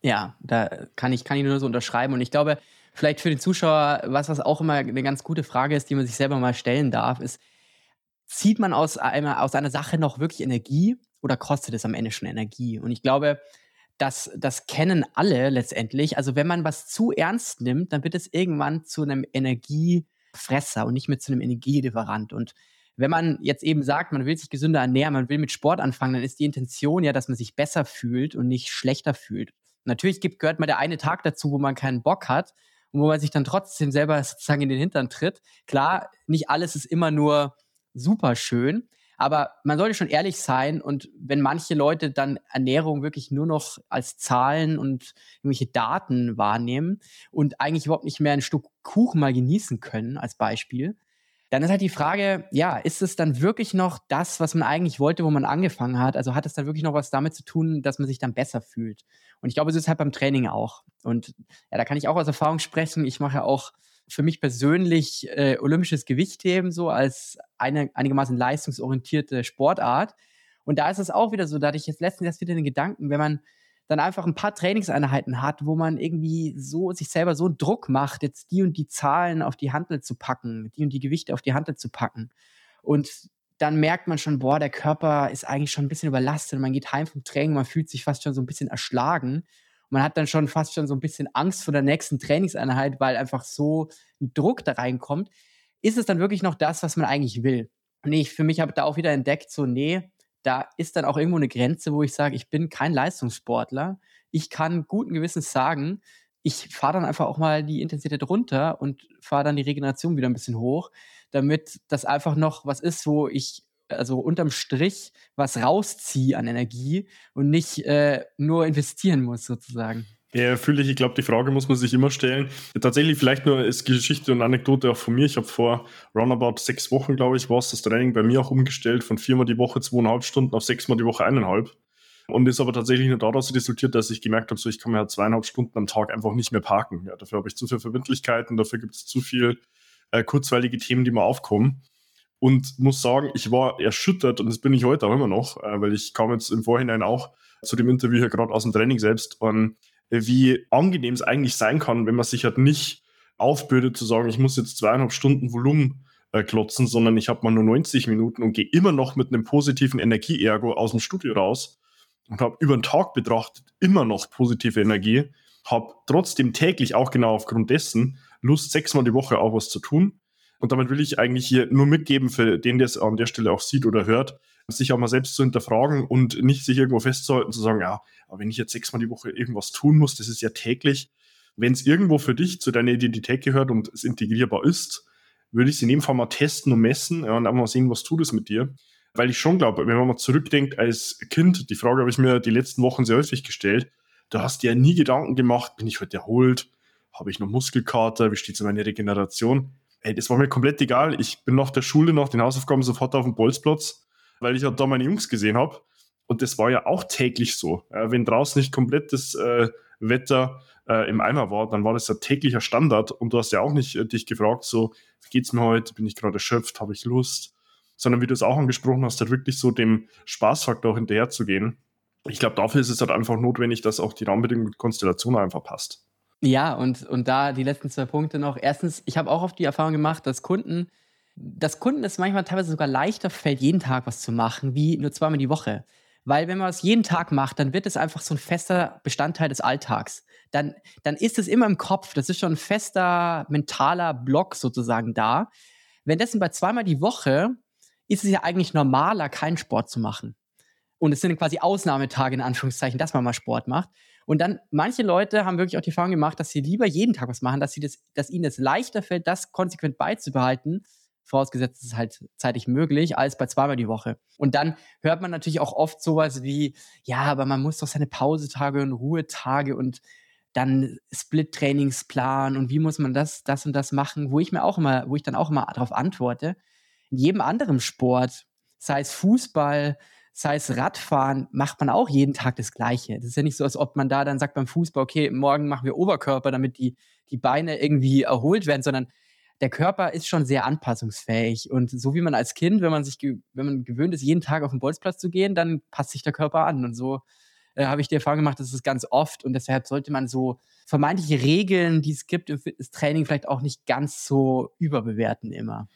Ja, da kann ich, kann ich nur so unterschreiben. Und ich glaube, vielleicht für den Zuschauer, was, was auch immer eine ganz gute Frage ist, die man sich selber mal stellen darf, ist, zieht man aus einer, aus einer Sache noch wirklich Energie oder kostet es am Ende schon Energie? Und ich glaube, das, das kennen alle letztendlich. Also wenn man was zu ernst nimmt, dann wird es irgendwann zu einem Energiefresser und nicht mehr zu einem Energielieferant. Und wenn man jetzt eben sagt, man will sich gesünder ernähren, man will mit Sport anfangen, dann ist die Intention ja, dass man sich besser fühlt und nicht schlechter fühlt. Natürlich gibt, gehört mal der eine Tag dazu, wo man keinen Bock hat und wo man sich dann trotzdem selber sozusagen in den Hintern tritt. Klar, nicht alles ist immer nur super schön, aber man sollte schon ehrlich sein und wenn manche Leute dann Ernährung wirklich nur noch als Zahlen und irgendwelche Daten wahrnehmen und eigentlich überhaupt nicht mehr ein Stück Kuchen mal genießen können, als Beispiel, dann ist halt die Frage, ja, ist es dann wirklich noch das, was man eigentlich wollte, wo man angefangen hat? Also hat es dann wirklich noch was damit zu tun, dass man sich dann besser fühlt? Und ich glaube, es ist halt beim Training auch. Und ja, da kann ich auch aus Erfahrung sprechen. Ich mache ja auch für mich persönlich äh, olympisches Gewichtheben so als eine einigermaßen leistungsorientierte Sportart. Und da ist es auch wieder so, da hatte ich jetzt letztens erst wieder den Gedanken, wenn man dann einfach ein paar Trainingseinheiten hat, wo man irgendwie so sich selber so Druck macht, jetzt die und die Zahlen auf die Handel zu packen, die und die Gewichte auf die Handel zu packen. Und dann merkt man schon, boah, der Körper ist eigentlich schon ein bisschen überlastet. Man geht heim vom Training, man fühlt sich fast schon so ein bisschen erschlagen man hat dann schon fast schon so ein bisschen Angst vor der nächsten Trainingseinheit, weil einfach so ein Druck da reinkommt. Ist es dann wirklich noch das, was man eigentlich will? Und ich für mich habe da auch wieder entdeckt, so, nee, da ist dann auch irgendwo eine Grenze, wo ich sage, ich bin kein Leistungssportler. Ich kann guten Gewissens sagen, ich fahre dann einfach auch mal die Intensität runter und fahre dann die Regeneration wieder ein bisschen hoch, damit das einfach noch was ist, wo ich also unterm Strich was rausziehe an Energie und nicht äh, nur investieren muss, sozusagen. Ja, fühle ich. Ich glaube, die Frage muss man sich immer stellen. Tatsächlich, vielleicht nur als Geschichte und Anekdote auch von mir. Ich habe vor roundabout sechs Wochen, glaube ich, war es das Training bei mir auch umgestellt von viermal die Woche zweieinhalb Stunden auf sechsmal die Woche eineinhalb. Und ist aber tatsächlich nur daraus resultiert, dass ich gemerkt habe, so ich kann mir halt zweieinhalb Stunden am Tag einfach nicht mehr parken. Ja, dafür habe ich zu viele Verbindlichkeiten, dafür gibt es zu viel äh, kurzweilige Themen, die mir aufkommen und muss sagen, ich war erschüttert und das bin ich heute auch immer noch, äh, weil ich kam jetzt im Vorhinein auch zu dem Interview hier gerade aus dem Training selbst und wie angenehm es eigentlich sein kann, wenn man sich halt nicht aufbürdet zu sagen, ich muss jetzt zweieinhalb Stunden Volumen äh, klotzen, sondern ich habe mal nur 90 Minuten und gehe immer noch mit einem positiven Energieergo aus dem Studio raus und habe über den Tag betrachtet immer noch positive Energie, habe trotzdem täglich auch genau aufgrund dessen Lust, sechsmal die Woche auch was zu tun und damit will ich eigentlich hier nur mitgeben für den, der es an der Stelle auch sieht oder hört, sich auch mal selbst zu hinterfragen und nicht sich irgendwo festzuhalten, zu sagen, ja, aber wenn ich jetzt sechsmal die Woche irgendwas tun muss, das ist ja täglich. Wenn es irgendwo für dich zu deiner Identität gehört und es integrierbar ist, würde ich es in dem Fall mal testen und messen und auch mal sehen, was tut es mit dir. Weil ich schon glaube, wenn man mal zurückdenkt als Kind, die Frage habe ich mir die letzten Wochen sehr häufig gestellt, du hast dir ja nie Gedanken gemacht, bin ich heute erholt, habe ich noch Muskelkater, wie steht es um meine Regeneration? Ey, das war mir komplett egal. Ich bin nach der Schule, nach den Hausaufgaben sofort auf dem Bolzplatz, weil ich halt da meine Jungs gesehen habe. Und das war ja auch täglich so. Äh, wenn draußen nicht komplett das äh, Wetter äh, im Eimer war, dann war das ja täglicher Standard. Und du hast ja auch nicht äh, dich gefragt, so, wie geht's mir heute? Bin ich gerade erschöpft? Habe ich Lust? Sondern wie du es auch angesprochen hast, halt wirklich so dem Spaßfaktor hinterher zu gehen. Ich glaube, dafür ist es halt einfach notwendig, dass auch die Rahmenbedingungen und Konstellation einfach passt. Ja, und, und da die letzten zwei Punkte noch. Erstens, ich habe auch oft die Erfahrung gemacht, dass Kunden, dass Kunden es manchmal teilweise sogar leichter fällt, jeden Tag was zu machen, wie nur zweimal die Woche. Weil wenn man es jeden Tag macht, dann wird es einfach so ein fester Bestandteil des Alltags. Dann, dann ist es immer im Kopf. Das ist schon ein fester mentaler Block sozusagen da. Währenddessen bei zweimal die Woche ist es ja eigentlich normaler, keinen Sport zu machen. Und es sind quasi Ausnahmetage in Anführungszeichen, dass man mal Sport macht. Und dann, manche Leute haben wirklich auch die Erfahrung gemacht, dass sie lieber jeden Tag was machen, dass, sie das, dass ihnen es leichter fällt, das konsequent beizubehalten, vorausgesetzt es ist halt zeitlich möglich, als bei zweimal die Woche. Und dann hört man natürlich auch oft sowas wie, ja, aber man muss doch seine Pausetage und Ruhetage und dann Split-Trainingsplan und wie muss man das, das und das machen, wo ich mir auch immer, wo ich dann auch immer darauf antworte. In jedem anderen Sport, sei es Fußball, sei es Radfahren, macht man auch jeden Tag das Gleiche. Das ist ja nicht so, als ob man da dann sagt beim Fußball, okay, morgen machen wir Oberkörper, damit die, die Beine irgendwie erholt werden, sondern der Körper ist schon sehr anpassungsfähig. Und so wie man als Kind, wenn man sich, wenn man gewöhnt ist, jeden Tag auf den Bolzplatz zu gehen, dann passt sich der Körper an. Und so äh, habe ich die Erfahrung gemacht, das ist ganz oft. Und deshalb sollte man so vermeintliche Regeln, die es gibt im Fitnesstraining, vielleicht auch nicht ganz so überbewerten immer.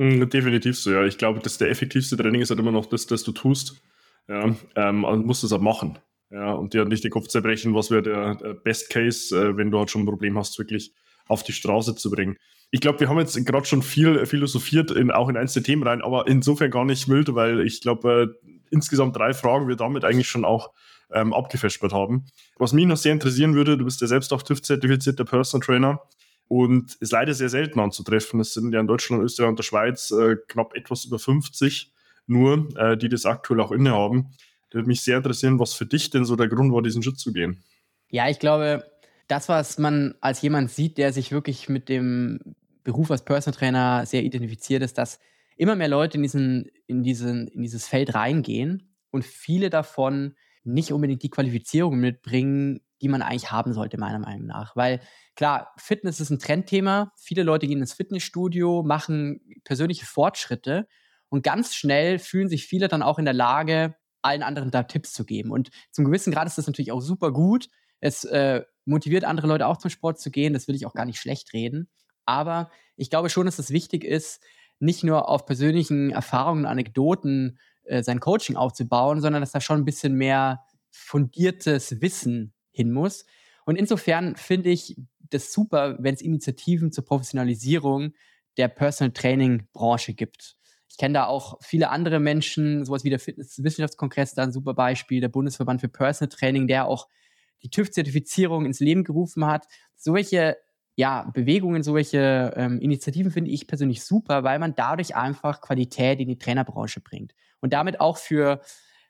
Mm, definitiv so, ja. Ich glaube, dass der effektivste Training ist halt immer noch das, das du tust. Ja, ähm, und musst es auch machen. Ja, und dir nicht den Kopf zerbrechen, was wäre der, der, Best Case, äh, wenn du halt schon ein Problem hast, wirklich auf die Straße zu bringen. Ich glaube, wir haben jetzt gerade schon viel philosophiert, in, auch in einzelne Themen rein, aber insofern gar nicht wild, weil ich glaube, äh, insgesamt drei Fragen wir damit eigentlich schon auch ähm, abgefespert haben. Was mich noch sehr interessieren würde, du bist ja selbst auch TÜV-zertifizierter Personal Trainer und ist leider sehr selten anzutreffen. Es sind ja in Deutschland, Österreich und der Schweiz äh, knapp etwas über 50 nur, äh, die das aktuell auch innehaben. Da würde mich sehr interessieren, was für dich denn so der Grund war, diesen Schritt zu gehen. Ja, ich glaube, das, was man als jemand sieht, der sich wirklich mit dem Beruf als Personal Trainer sehr identifiziert, ist, dass immer mehr Leute in, diesen, in, diesen, in dieses Feld reingehen und viele davon nicht unbedingt die Qualifizierung mitbringen, die man eigentlich haben sollte, meiner Meinung nach. Weil klar, Fitness ist ein Trendthema. Viele Leute gehen ins Fitnessstudio, machen persönliche Fortschritte und ganz schnell fühlen sich viele dann auch in der Lage, allen anderen da Tipps zu geben. Und zum gewissen Grad ist das natürlich auch super gut. Es äh, motiviert andere Leute auch zum Sport zu gehen. Das will ich auch gar nicht schlecht reden. Aber ich glaube schon, dass es wichtig ist, nicht nur auf persönlichen Erfahrungen und Anekdoten äh, sein Coaching aufzubauen, sondern dass da schon ein bisschen mehr fundiertes Wissen hin muss. Und insofern finde ich das super, wenn es Initiativen zur Professionalisierung der Personal Training Branche gibt. Ich kenne da auch viele andere Menschen, sowas wie der Fitnesswissenschaftskongress, da ein super Beispiel, der Bundesverband für Personal Training, der auch die TÜV-Zertifizierung ins Leben gerufen hat. Solche ja, Bewegungen, solche ähm, Initiativen finde ich persönlich super, weil man dadurch einfach Qualität in die Trainerbranche bringt. Und damit auch für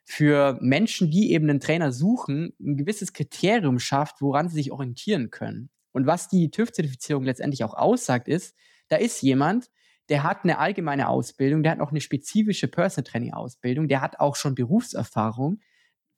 für Menschen, die eben einen Trainer suchen, ein gewisses Kriterium schafft, woran sie sich orientieren können. Und was die TÜV-Zertifizierung letztendlich auch aussagt, ist, da ist jemand, der hat eine allgemeine Ausbildung, der hat auch eine spezifische Personal Training Ausbildung, der hat auch schon Berufserfahrung.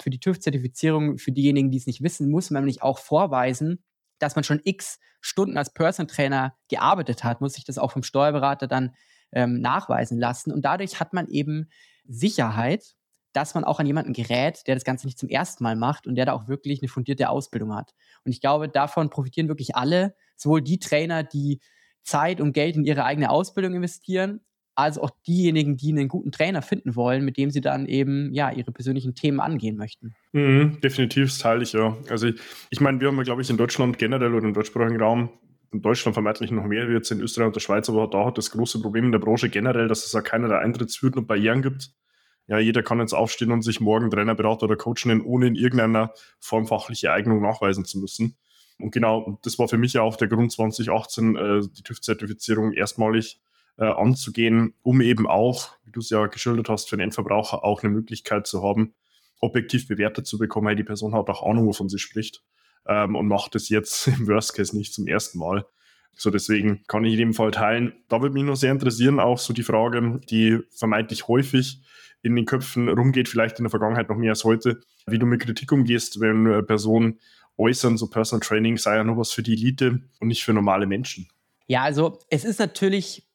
Für die TÜV-Zertifizierung, für diejenigen, die es nicht wissen, muss man nämlich auch vorweisen, dass man schon x Stunden als Personal Trainer gearbeitet hat, muss sich das auch vom Steuerberater dann ähm, nachweisen lassen. Und dadurch hat man eben Sicherheit dass man auch an jemanden gerät, der das Ganze nicht zum ersten Mal macht und der da auch wirklich eine fundierte Ausbildung hat. Und ich glaube, davon profitieren wirklich alle, sowohl die Trainer, die Zeit und Geld in ihre eigene Ausbildung investieren, als auch diejenigen, die einen guten Trainer finden wollen, mit dem sie dann eben ja ihre persönlichen Themen angehen möchten. Mhm, definitiv, teile ich ja. Also ich, ich meine, wir haben ja, glaube ich, in Deutschland generell oder im deutschsprachigen Raum, in Deutschland vermeintlich noch mehr, jetzt in Österreich und der Schweiz, aber da hat das große Problem in der Branche generell, dass es ja keinerlei Eintrittshürden und Barrieren gibt ja, jeder kann jetzt aufstehen und sich morgen Trainer, Berater oder Coach nennen, ohne in irgendeiner Form fachliche Eignung nachweisen zu müssen. Und genau, das war für mich ja auch der Grund 2018, äh, die TÜV-Zertifizierung erstmalig äh, anzugehen, um eben auch, wie du es ja geschildert hast, für den Endverbraucher auch eine Möglichkeit zu haben, objektiv bewertet zu bekommen, hey, die Person hat auch Ahnung, wovon sie spricht ähm, und macht es jetzt im Worst Case nicht zum ersten Mal. So, deswegen kann ich in dem Fall teilen. Da würde mich nur sehr interessieren, auch so die Frage, die vermeintlich häufig in den Köpfen rumgeht, vielleicht in der Vergangenheit noch mehr als heute, wie du mit Kritik umgehst, wenn Personen äußern, so Personal Training sei ja nur was für die Elite und nicht für normale Menschen. Ja, also es ist natürlich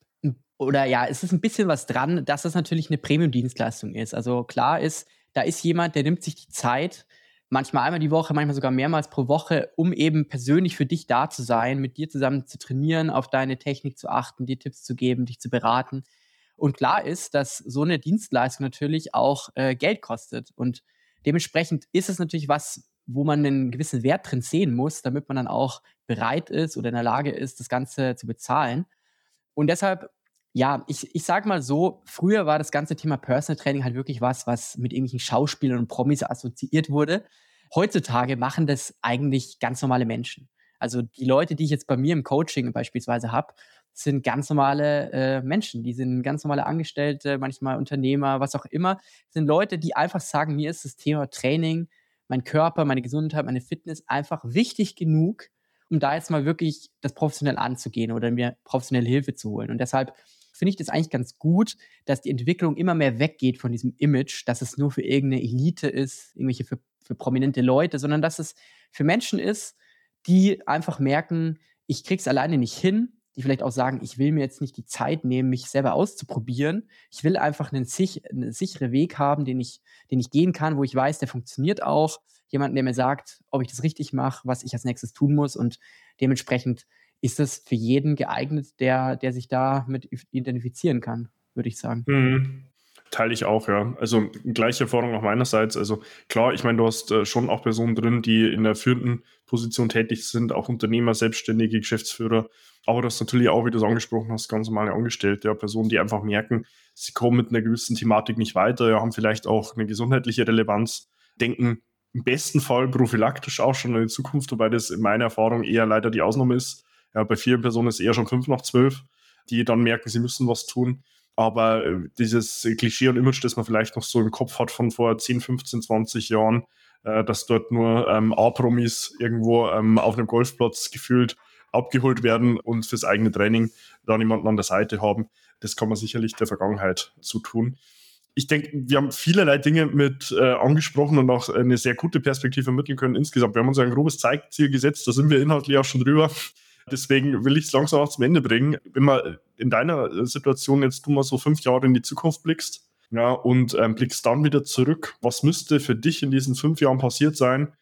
oder ja, es ist ein bisschen was dran, dass das natürlich eine Premium-Dienstleistung ist. Also klar ist, da ist jemand, der nimmt sich die Zeit, manchmal einmal die Woche, manchmal sogar mehrmals pro Woche, um eben persönlich für dich da zu sein, mit dir zusammen zu trainieren, auf deine Technik zu achten, dir Tipps zu geben, dich zu beraten. Und klar ist, dass so eine Dienstleistung natürlich auch äh, Geld kostet. Und dementsprechend ist es natürlich was, wo man einen gewissen Wert drin sehen muss, damit man dann auch bereit ist oder in der Lage ist, das Ganze zu bezahlen. Und deshalb, ja, ich, ich sage mal so, früher war das ganze Thema Personal Training halt wirklich was, was mit irgendwelchen Schauspielern und Promis assoziiert wurde. Heutzutage machen das eigentlich ganz normale Menschen. Also die Leute, die ich jetzt bei mir im Coaching beispielsweise habe, sind ganz normale äh, Menschen, die sind ganz normale Angestellte, manchmal Unternehmer, was auch immer. Sind Leute, die einfach sagen, mir ist das Thema Training, mein Körper, meine Gesundheit, meine Fitness einfach wichtig genug, um da jetzt mal wirklich das professionell anzugehen oder mir professionelle Hilfe zu holen. Und deshalb finde ich das eigentlich ganz gut, dass die Entwicklung immer mehr weggeht von diesem Image, dass es nur für irgendeine Elite ist, irgendwelche für, für prominente Leute, sondern dass es für Menschen ist, die einfach merken, ich krieg's alleine nicht hin, die vielleicht auch sagen, ich will mir jetzt nicht die Zeit nehmen, mich selber auszuprobieren. Ich will einfach einen, sich, einen sicheren Weg haben, den ich, den ich gehen kann, wo ich weiß, der funktioniert auch. Jemanden, der mir sagt, ob ich das richtig mache, was ich als nächstes tun muss. Und dementsprechend ist das für jeden geeignet, der, der sich da mit identifizieren kann, würde ich sagen. Mhm. Teile ich auch, ja. Also gleiche Erfahrung auch meinerseits. Also klar, ich meine, du hast äh, schon auch Personen drin, die in der führenden Position tätig sind, auch Unternehmer, Selbstständige, Geschäftsführer. Aber das natürlich auch, wie du es angesprochen hast, ganz normale Angestellte, ja, Personen, die einfach merken, sie kommen mit einer gewissen Thematik nicht weiter, ja, haben vielleicht auch eine gesundheitliche Relevanz, denken im besten Fall prophylaktisch auch schon in die Zukunft, wobei das in meiner Erfahrung eher leider die Ausnahme ist. Ja, bei vielen Personen ist es eher schon fünf nach zwölf, die dann merken, sie müssen was tun. Aber äh, dieses Klischee und Image, das man vielleicht noch so im Kopf hat von vor 10, 15, 20 Jahren, äh, dass dort nur ähm, A-Promis irgendwo ähm, auf einem Golfplatz gefühlt abgeholt werden und fürs eigene Training da niemanden an der Seite haben, das kann man sicherlich der Vergangenheit zutun. Ich denke, wir haben vielerlei Dinge mit äh, angesprochen und auch eine sehr gute Perspektive vermitteln können insgesamt. Wir haben uns ein grobes Zeitziel gesetzt, da sind wir inhaltlich auch schon drüber. Deswegen will ich es langsam auch zum Ende bringen. Wenn man in deiner Situation jetzt du mal so fünf Jahre in die Zukunft blickst, ja, und ähm, blickst dann wieder zurück, was müsste für dich in diesen fünf Jahren passiert sein,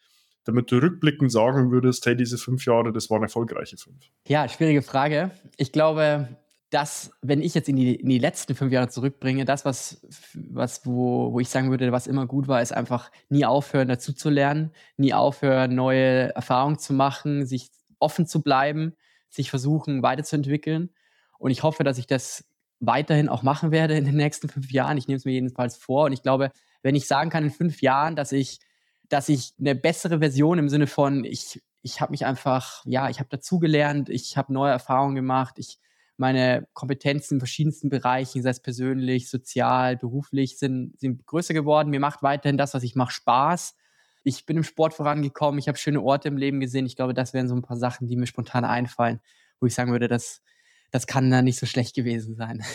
damit du rückblickend sagen würdest, hey, diese fünf Jahre, das waren erfolgreiche fünf? Ja, schwierige Frage. Ich glaube, dass, wenn ich jetzt in die, in die letzten fünf Jahre zurückbringe, das, was, was wo, wo ich sagen würde, was immer gut war, ist einfach nie aufhören, dazu zu lernen, nie aufhören, neue Erfahrungen zu machen, sich offen zu bleiben, sich versuchen weiterzuentwickeln. Und ich hoffe, dass ich das weiterhin auch machen werde in den nächsten fünf Jahren. Ich nehme es mir jedenfalls vor. Und ich glaube, wenn ich sagen kann in fünf Jahren, dass ich, dass ich eine bessere Version im Sinne von, ich, ich habe mich einfach, ja, ich habe dazugelernt, ich habe neue Erfahrungen gemacht, ich meine Kompetenzen in verschiedensten Bereichen, sei es persönlich, sozial, beruflich, sind, sind größer geworden. Mir macht weiterhin das, was ich mache, Spaß ich bin im Sport vorangekommen, ich habe schöne Orte im Leben gesehen. Ich glaube, das wären so ein paar Sachen, die mir spontan einfallen, wo ich sagen würde, das, das kann da nicht so schlecht gewesen sein.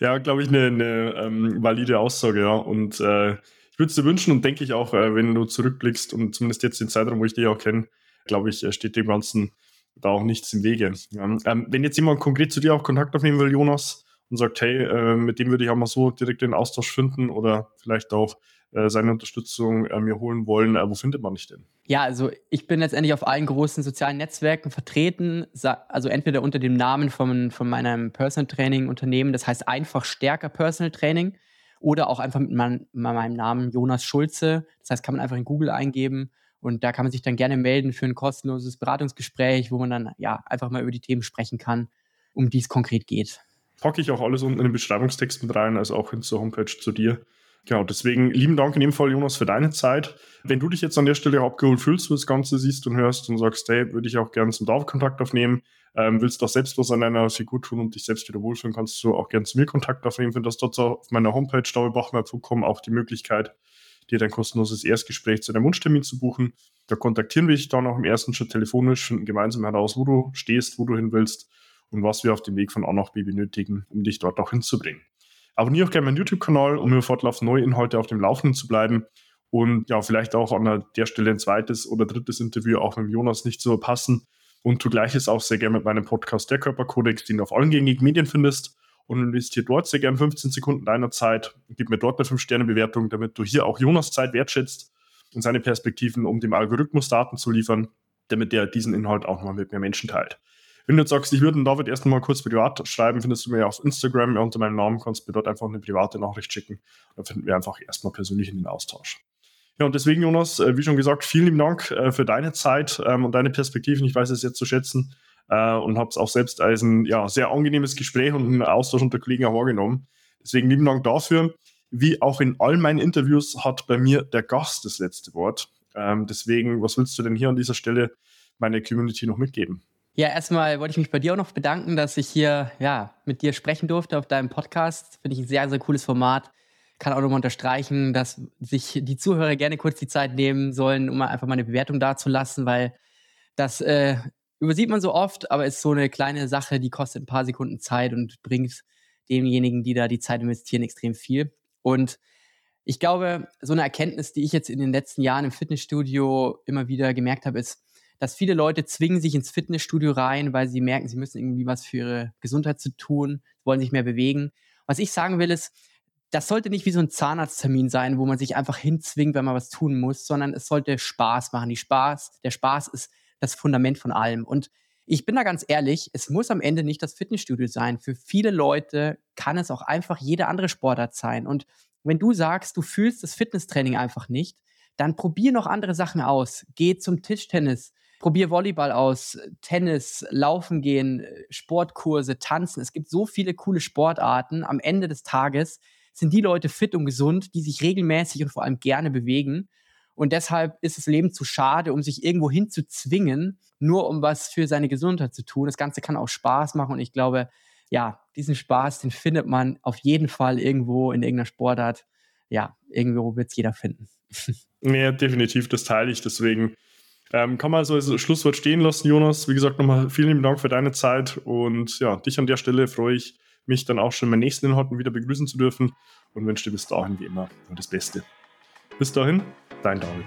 Ja, glaube ich, eine, eine ähm, valide Aussage, ja. Und äh, ich würde es dir wünschen und denke ich auch, äh, wenn du zurückblickst und zumindest jetzt den Zeitraum, wo ich dich auch kenne, glaube ich, äh, steht dem Ganzen da auch nichts im Wege. Ja. Ähm, wenn jetzt jemand konkret zu dir auch Kontakt aufnehmen will, Jonas, und sagt, hey, äh, mit dem würde ich auch mal so direkt den Austausch finden oder vielleicht auch seine Unterstützung äh, mir holen wollen, äh, wo findet man dich denn? Ja, also ich bin letztendlich auf allen großen sozialen Netzwerken vertreten, also entweder unter dem Namen von, von meinem Personal Training Unternehmen, das heißt einfach stärker Personal Training, oder auch einfach mit mein, meinem Namen Jonas Schulze. Das heißt, kann man einfach in Google eingeben und da kann man sich dann gerne melden für ein kostenloses Beratungsgespräch, wo man dann ja einfach mal über die Themen sprechen kann, um die es konkret geht. Packe ich auch alles unten in den Beschreibungstext mit rein, also auch hin zur Homepage zu dir. Genau, deswegen lieben Dank in dem Fall, Jonas, für deine Zeit. Wenn du dich jetzt an der Stelle abgeholt fühlst, du das Ganze siehst und hörst und sagst, hey, würde ich auch gerne zum David Kontakt aufnehmen, ähm, willst doch selbst was an deiner Figur tun und dich selbst wieder wohlfühlen, kannst du auch gerne zu mir Kontakt aufnehmen. Findest dort auf meiner Homepage davidbachmeier.com auch die Möglichkeit, dir dein kostenloses Erstgespräch zu deinem Wunschtermin zu buchen. Da kontaktieren wir dich dann auch im ersten Schritt telefonisch, finden gemeinsam heraus, wo du stehst, wo du hin willst und was wir auf dem Weg von A nach B benötigen, um dich dort auch hinzubringen. Abonniere auch gerne meinen YouTube-Kanal, um mir fortlaufend neue Inhalte auf dem Laufenden zu bleiben. Und ja, vielleicht auch an der Stelle ein zweites oder drittes Interview auch mit Jonas nicht zu verpassen. Und du gleiches auch sehr gerne mit meinem Podcast Der Körperkodex, den du auf allen gängigen Medien findest. Und investiere dort sehr gerne 15 Sekunden deiner Zeit. Gib mir dort eine 5-Sterne-Bewertung, damit du hier auch Jonas Zeit wertschätzt und seine Perspektiven, um dem Algorithmus Daten zu liefern, damit der diesen Inhalt auch nochmal mit mehr Menschen teilt. Wenn du jetzt sagst, ich würde den David erst mal kurz privat schreiben, findest du mir auf Instagram unter meinem Namen, kannst mir dort einfach eine private Nachricht schicken. Dann finden wir einfach erstmal persönlich in den Austausch. Ja, und deswegen, Jonas, äh, wie schon gesagt, vielen lieben Dank äh, für deine Zeit ähm, und deine Perspektiven. Ich weiß es jetzt zu schätzen äh, und habe es auch selbst als ein ja, sehr angenehmes Gespräch und einen Austausch unter Kollegen auch wahrgenommen. Deswegen lieben Dank dafür. Wie auch in all meinen Interviews hat bei mir der Gast das letzte Wort. Ähm, deswegen, was willst du denn hier an dieser Stelle meine Community noch mitgeben? Ja, erstmal wollte ich mich bei dir auch noch bedanken, dass ich hier ja, mit dir sprechen durfte auf deinem Podcast. Finde ich ein sehr, sehr cooles Format. Kann auch nochmal unterstreichen, dass sich die Zuhörer gerne kurz die Zeit nehmen sollen, um einfach mal eine Bewertung dazulassen, weil das äh, übersieht man so oft, aber ist so eine kleine Sache, die kostet ein paar Sekunden Zeit und bringt denjenigen, die da die Zeit investieren, extrem viel. Und ich glaube, so eine Erkenntnis, die ich jetzt in den letzten Jahren im Fitnessstudio immer wieder gemerkt habe, ist, dass viele Leute zwingen sich ins Fitnessstudio rein, weil sie merken, sie müssen irgendwie was für ihre Gesundheit zu tun, wollen sich mehr bewegen. Was ich sagen will, ist, das sollte nicht wie so ein Zahnarzttermin sein, wo man sich einfach hinzwingt, wenn man was tun muss, sondern es sollte Spaß machen. Die Spaß, der Spaß ist das Fundament von allem. Und ich bin da ganz ehrlich, es muss am Ende nicht das Fitnessstudio sein. Für viele Leute kann es auch einfach jede andere Sportart sein. Und wenn du sagst, du fühlst das Fitnesstraining einfach nicht, dann probier noch andere Sachen aus. Geh zum Tischtennis, probier Volleyball aus, Tennis, Laufen gehen, Sportkurse, Tanzen. Es gibt so viele coole Sportarten. Am Ende des Tages sind die Leute fit und gesund, die sich regelmäßig und vor allem gerne bewegen. Und deshalb ist das Leben zu schade, um sich irgendwo hinzuzwingen, nur um was für seine Gesundheit zu tun. Das Ganze kann auch Spaß machen und ich glaube, ja, diesen Spaß, den findet man auf jeden Fall irgendwo in irgendeiner Sportart. Ja, irgendwo wird es jeder finden. Ja, definitiv, das teile ich. Deswegen ähm, kann man so als Schlusswort stehen lassen, Jonas. Wie gesagt, nochmal vielen lieben Dank für deine Zeit und ja, dich an der Stelle freue ich mich dann auch schon beim nächsten Inhalten wieder begrüßen zu dürfen und wünsche dir bis dahin wie immer nur das Beste. Bis dahin, dein David.